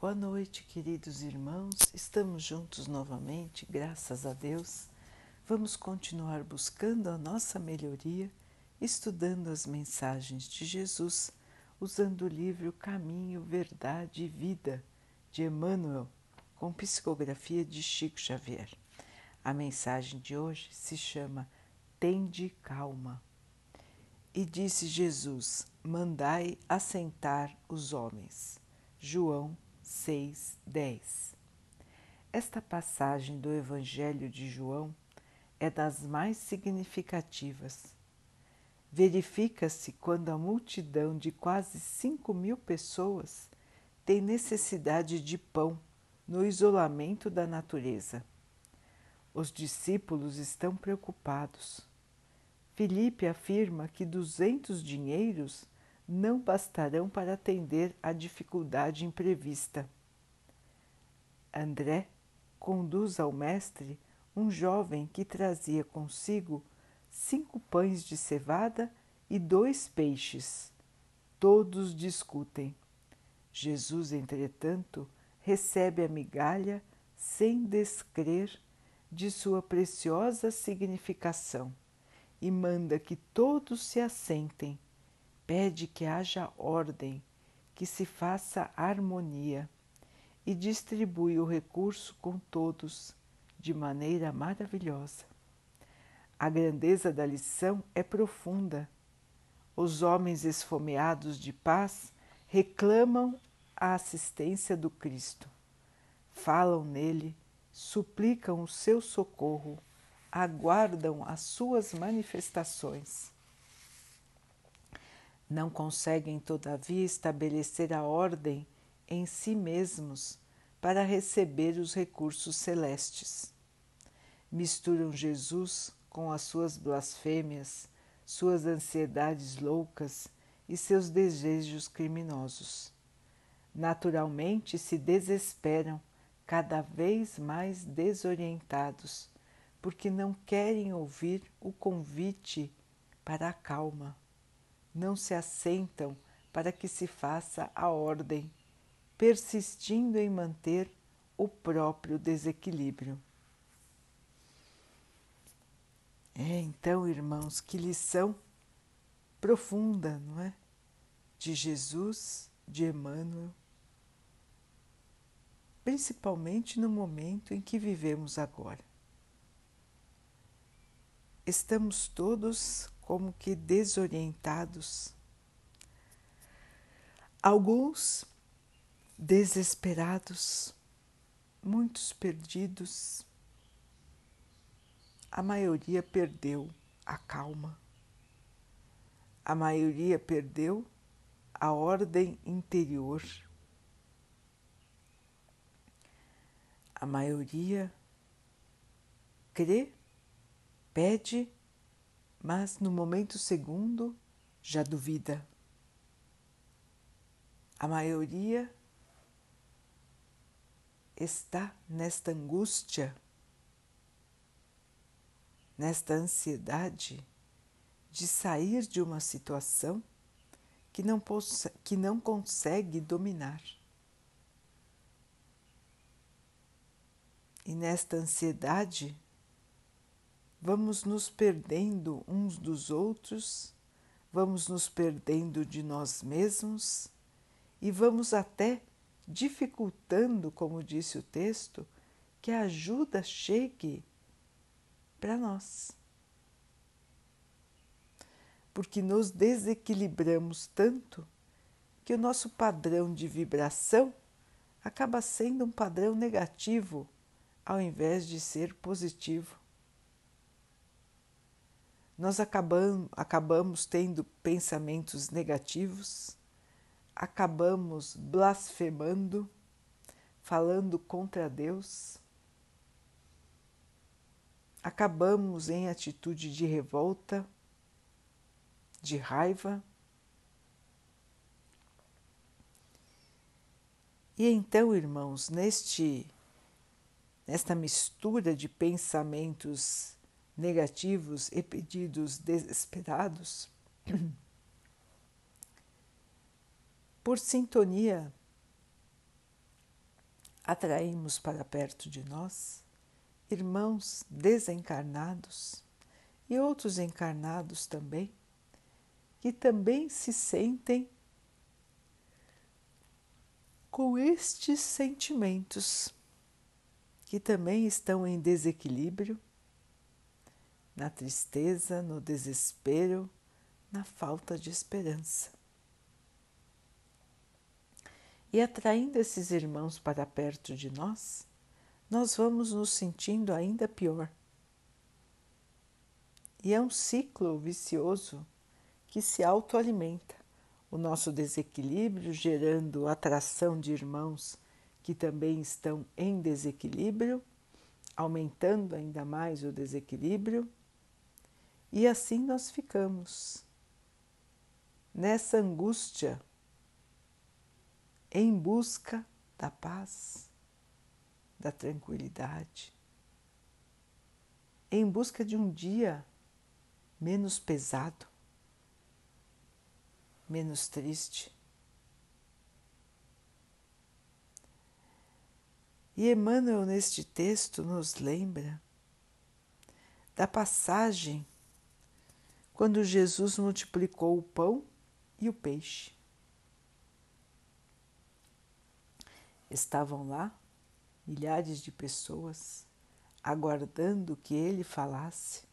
Boa noite, queridos irmãos. Estamos juntos novamente, graças a Deus. Vamos continuar buscando a nossa melhoria, estudando as mensagens de Jesus, usando o livro Caminho, Verdade e Vida de Emmanuel, com psicografia de Chico Xavier. A mensagem de hoje se chama Tende calma. E disse Jesus: Mandai assentar os homens. João 6, 10. Esta passagem do Evangelho de João é das mais significativas. Verifica-se quando a multidão de quase cinco mil pessoas tem necessidade de pão no isolamento da natureza. Os discípulos estão preocupados. Filipe afirma que duzentos dinheiros não bastarão para atender à dificuldade imprevista. André conduz ao mestre um jovem que trazia consigo cinco pães de cevada e dois peixes. Todos discutem. Jesus, entretanto, recebe a migalha sem descrer de sua preciosa significação e manda que todos se assentem pede que haja ordem, que se faça harmonia e distribui o recurso com todos de maneira maravilhosa. A grandeza da lição é profunda. Os homens esfomeados de paz reclamam a assistência do Cristo. Falam nele, suplicam o seu socorro, aguardam as suas manifestações não conseguem, todavia, estabelecer a ordem em si mesmos para receber os recursos celestes. Misturam Jesus com as suas blasfêmias, suas ansiedades loucas e seus desejos criminosos. Naturalmente se desesperam, cada vez mais desorientados, porque não querem ouvir o convite para a calma não se assentam para que se faça a ordem, persistindo em manter o próprio desequilíbrio. É, então, irmãos, que lição profunda, não é? De Jesus, de Emmanuel, principalmente no momento em que vivemos agora. Estamos todos como que desorientados. Alguns desesperados, muitos perdidos. A maioria perdeu a calma. A maioria perdeu a ordem interior. A maioria crê, pede mas no momento segundo já duvida. A maioria está nesta angústia, nesta ansiedade de sair de uma situação que não, que não consegue dominar. E nesta ansiedade, vamos nos perdendo uns dos outros, vamos nos perdendo de nós mesmos e vamos até dificultando, como disse o texto, que a ajuda chegue para nós. Porque nos desequilibramos tanto que o nosso padrão de vibração acaba sendo um padrão negativo ao invés de ser positivo nós acabamos, acabamos tendo pensamentos negativos, acabamos blasfemando, falando contra Deus, acabamos em atitude de revolta, de raiva. E então, irmãos, neste nesta mistura de pensamentos negativos e pedidos desesperados, por sintonia atraímos para perto de nós irmãos desencarnados e outros encarnados também, que também se sentem com estes sentimentos, que também estão em desequilíbrio, na tristeza, no desespero, na falta de esperança. E atraindo esses irmãos para perto de nós, nós vamos nos sentindo ainda pior. E é um ciclo vicioso que se autoalimenta. O nosso desequilíbrio gerando atração de irmãos que também estão em desequilíbrio, aumentando ainda mais o desequilíbrio, e assim nós ficamos nessa angústia em busca da paz, da tranquilidade, em busca de um dia menos pesado, menos triste. E Emmanuel, neste texto, nos lembra da passagem quando Jesus multiplicou o pão e o peixe. Estavam lá milhares de pessoas aguardando que ele falasse,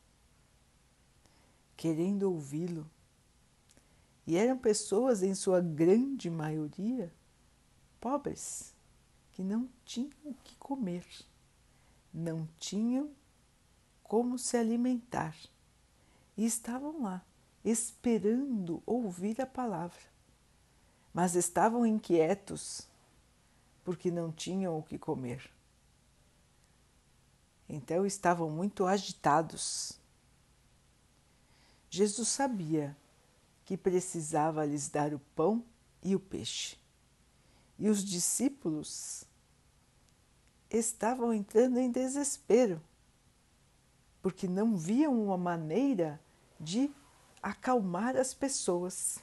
querendo ouvi-lo. E eram pessoas, em sua grande maioria, pobres, que não tinham o que comer, não tinham como se alimentar e estavam lá, esperando ouvir a palavra, mas estavam inquietos porque não tinham o que comer. Então estavam muito agitados. Jesus sabia que precisava lhes dar o pão e o peixe. E os discípulos estavam entrando em desespero, porque não viam uma maneira de acalmar as pessoas.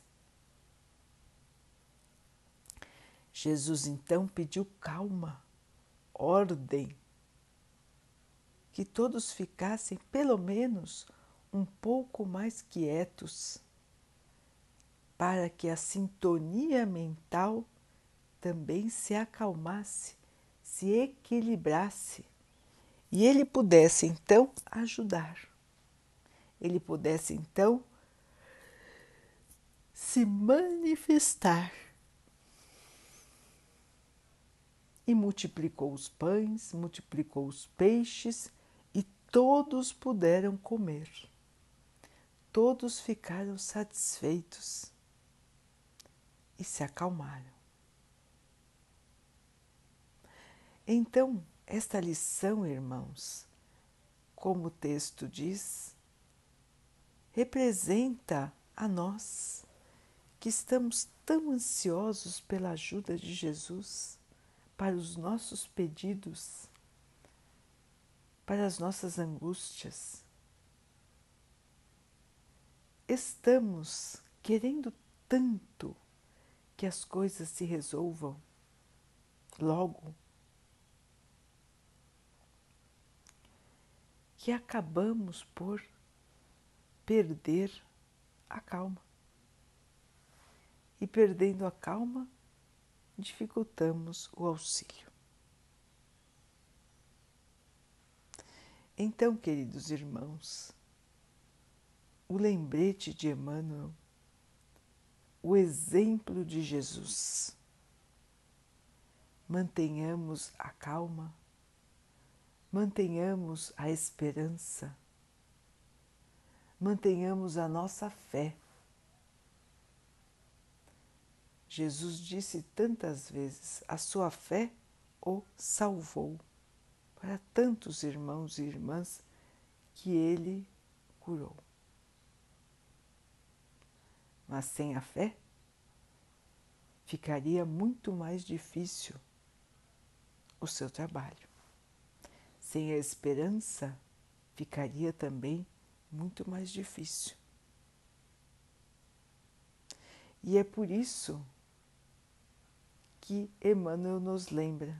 Jesus então pediu calma, ordem, que todos ficassem pelo menos um pouco mais quietos, para que a sintonia mental também se acalmasse, se equilibrasse e ele pudesse então ajudar. Ele pudesse então se manifestar e multiplicou os pães, multiplicou os peixes e todos puderam comer. Todos ficaram satisfeitos e se acalmaram. Então, esta lição, irmãos, como o texto diz, representa a nós que estamos tão ansiosos pela ajuda de Jesus para os nossos pedidos, para as nossas angústias. Estamos querendo tanto que as coisas se resolvam logo, que acabamos por perder a calma. E perdendo a calma, dificultamos o auxílio. Então, queridos irmãos, o lembrete de Emmanuel, o exemplo de Jesus. Mantenhamos a calma, mantenhamos a esperança, mantenhamos a nossa fé Jesus disse tantas vezes: a sua fé o salvou. Para tantos irmãos e irmãs que ele curou. Mas sem a fé, ficaria muito mais difícil o seu trabalho. Sem a esperança, ficaria também muito mais difícil. E é por isso que Emmanuel nos lembra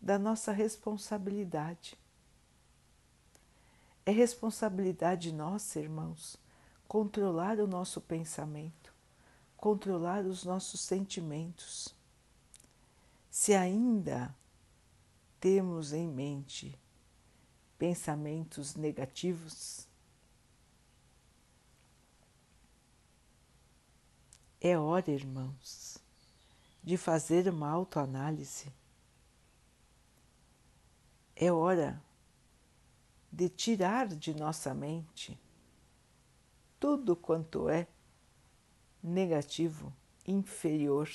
da nossa responsabilidade. É responsabilidade nossa, irmãos, controlar o nosso pensamento, controlar os nossos sentimentos. Se ainda temos em mente pensamentos negativos, é hora, irmãos, de fazer uma autoanálise. É hora de tirar de nossa mente tudo quanto é negativo, inferior.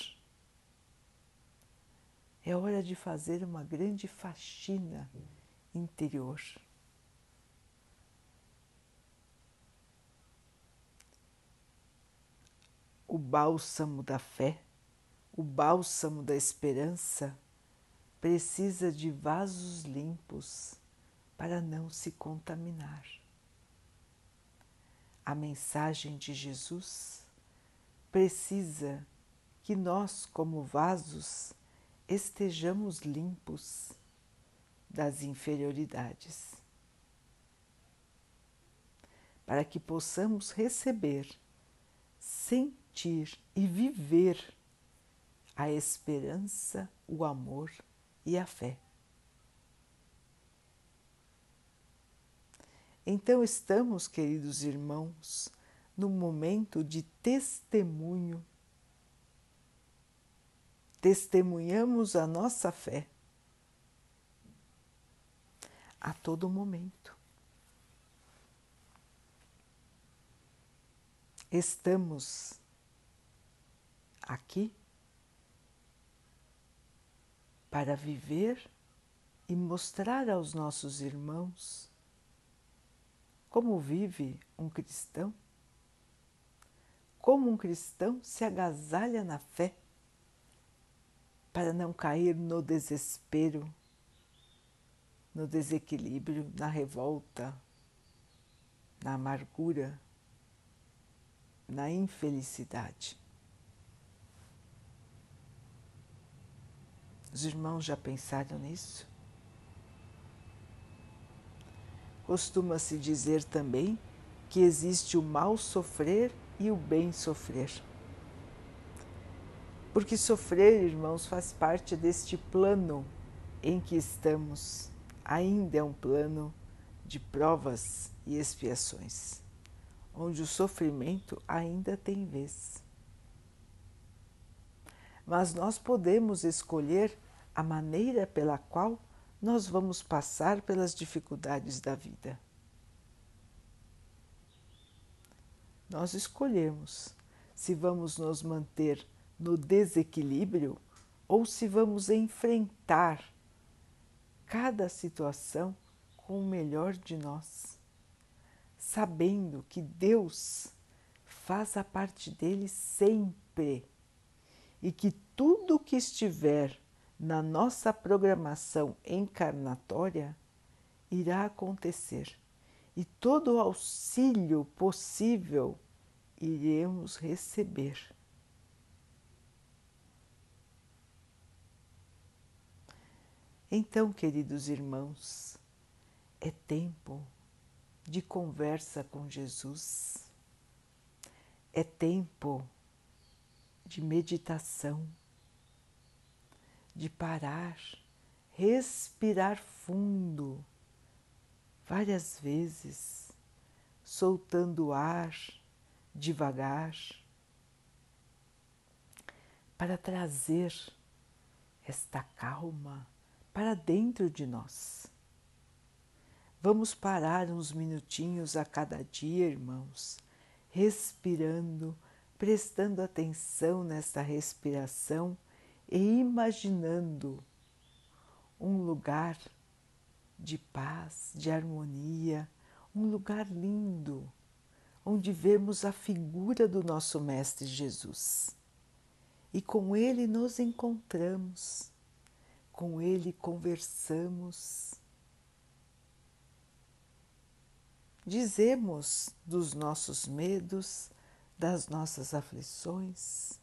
É hora de fazer uma grande faxina interior. O bálsamo da fé, o bálsamo da esperança precisa de vasos limpos para não se contaminar. A mensagem de Jesus precisa que nós, como vasos, estejamos limpos das inferioridades, para que possamos receber, sentir e viver a esperança, o amor e a fé. Então, estamos, queridos irmãos, no momento de testemunho. Testemunhamos a nossa fé a todo momento. Estamos aqui para viver e mostrar aos nossos irmãos como vive um cristão? Como um cristão se agasalha na fé para não cair no desespero, no desequilíbrio, na revolta, na amargura, na infelicidade. Os irmãos já pensaram nisso? Costuma-se dizer também que existe o mal sofrer e o bem sofrer. Porque sofrer, irmãos, faz parte deste plano em que estamos. Ainda é um plano de provas e expiações, onde o sofrimento ainda tem vez. Mas nós podemos escolher a maneira pela qual nós vamos passar pelas dificuldades da vida. Nós escolhemos se vamos nos manter no desequilíbrio ou se vamos enfrentar cada situação com o melhor de nós, sabendo que Deus faz a parte dele sempre e que tudo que estiver na nossa programação encarnatória irá acontecer e todo o auxílio possível iremos receber. Então, queridos irmãos, é tempo de conversa com Jesus, é tempo de meditação de parar, respirar fundo várias vezes, soltando o ar devagar, para trazer esta calma para dentro de nós. Vamos parar uns minutinhos a cada dia, irmãos, respirando, prestando atenção nesta respiração e imaginando um lugar de paz, de harmonia, um lugar lindo, onde vemos a figura do nosso Mestre Jesus. E com ele nos encontramos, com ele conversamos. Dizemos dos nossos medos, das nossas aflições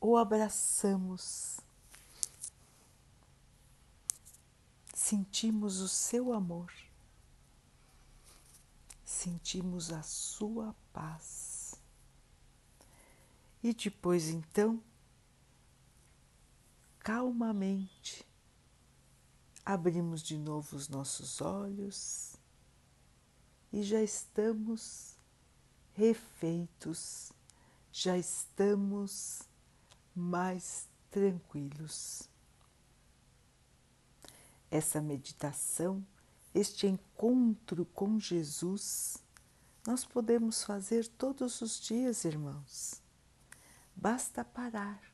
o abraçamos sentimos o seu amor, sentimos a sua paz. E depois então, calmamente, abrimos de novo os nossos olhos e já estamos refeitos, já estamos mais tranquilos. Essa meditação, este encontro com Jesus, nós podemos fazer todos os dias, irmãos. Basta parar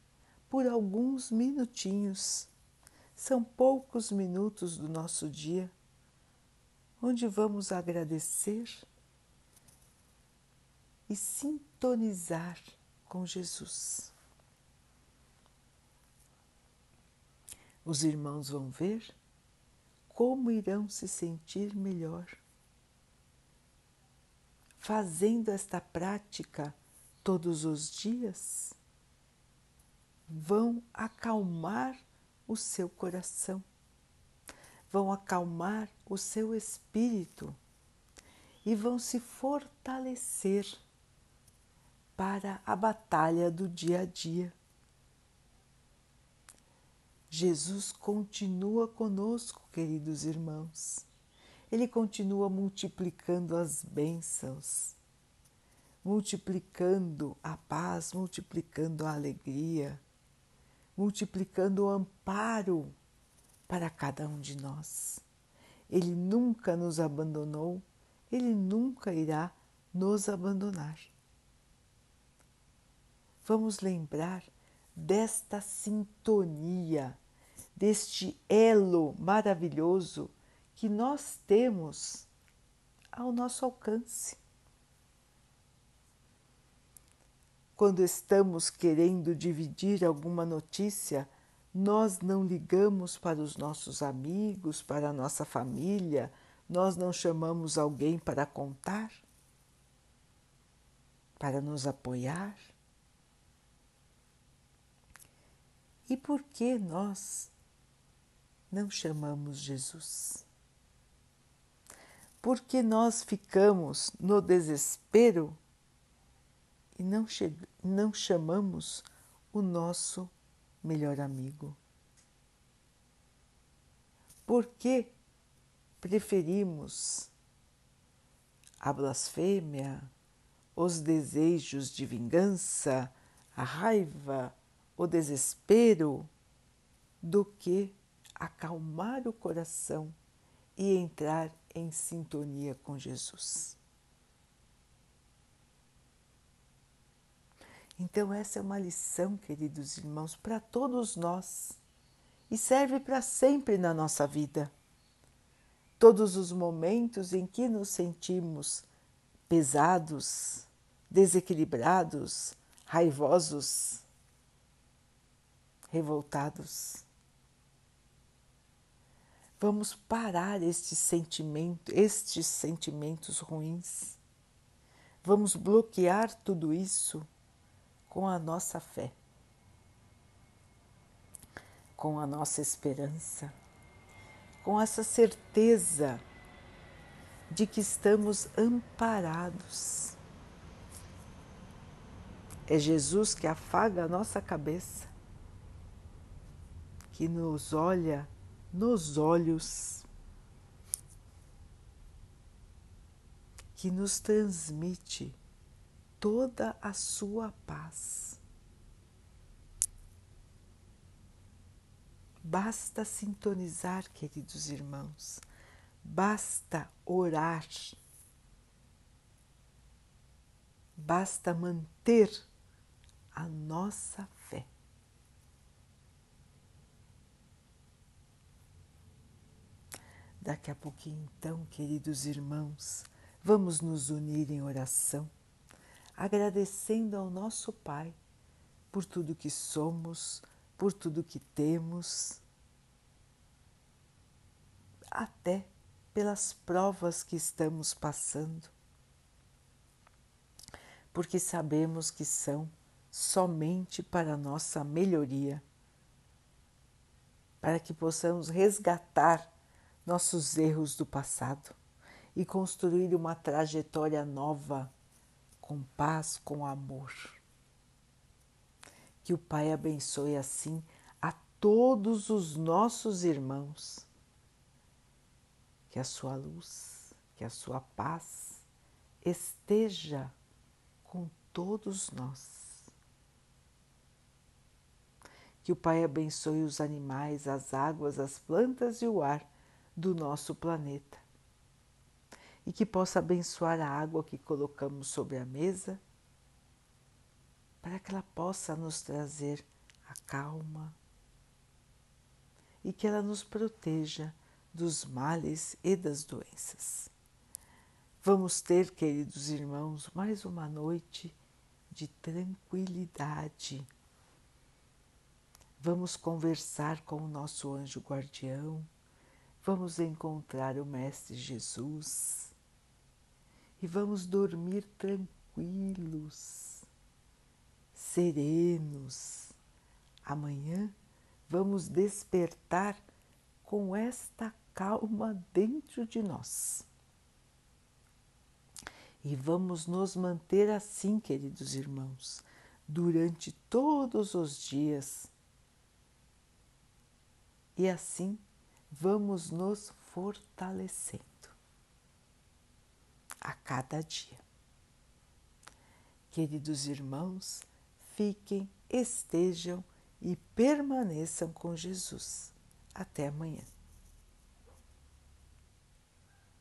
por alguns minutinhos. São poucos minutos do nosso dia onde vamos agradecer e sintonizar com Jesus. Os irmãos vão ver como irão se sentir melhor. Fazendo esta prática todos os dias, vão acalmar o seu coração, vão acalmar o seu espírito e vão se fortalecer para a batalha do dia a dia. Jesus continua conosco, queridos irmãos. Ele continua multiplicando as bênçãos, multiplicando a paz, multiplicando a alegria, multiplicando o amparo para cada um de nós. Ele nunca nos abandonou, ele nunca irá nos abandonar. Vamos lembrar desta sintonia, deste elo maravilhoso que nós temos ao nosso alcance. Quando estamos querendo dividir alguma notícia, nós não ligamos para os nossos amigos, para a nossa família, nós não chamamos alguém para contar, para nos apoiar. E por que nós não chamamos Jesus? Porque nós ficamos no desespero e não, não chamamos o nosso melhor amigo? Por que preferimos a blasfêmia, os desejos de vingança, a raiva, o desespero do que acalmar o coração e entrar em sintonia com Jesus. Então, essa é uma lição, queridos irmãos, para todos nós e serve para sempre na nossa vida. Todos os momentos em que nos sentimos pesados, desequilibrados, raivosos, revoltados. Vamos parar este sentimento, estes sentimentos ruins. Vamos bloquear tudo isso com a nossa fé, com a nossa esperança, com essa certeza de que estamos amparados. É Jesus que afaga a nossa cabeça que nos olha nos olhos, que nos transmite toda a sua paz. Basta sintonizar, queridos irmãos, basta orar, basta manter a nossa Daqui a pouquinho, então, queridos irmãos, vamos nos unir em oração, agradecendo ao nosso Pai por tudo que somos, por tudo que temos, até pelas provas que estamos passando, porque sabemos que são somente para nossa melhoria, para que possamos resgatar nossos erros do passado e construir uma trajetória nova com paz, com amor. Que o Pai abençoe assim a todos os nossos irmãos. Que a sua luz, que a sua paz esteja com todos nós. Que o Pai abençoe os animais, as águas, as plantas e o ar do nosso planeta. E que possa abençoar a água que colocamos sobre a mesa, para que ela possa nos trazer a calma e que ela nos proteja dos males e das doenças. Vamos ter, queridos irmãos, mais uma noite de tranquilidade. Vamos conversar com o nosso anjo guardião, vamos encontrar o Mestre Jesus e vamos dormir tranquilos, serenos. Amanhã vamos despertar com esta calma dentro de nós. E vamos nos manter assim, queridos irmãos, durante todos os dias e assim vamos nos fortalecendo a cada dia. Queridos irmãos, fiquem, estejam e permaneçam com Jesus. Até amanhã.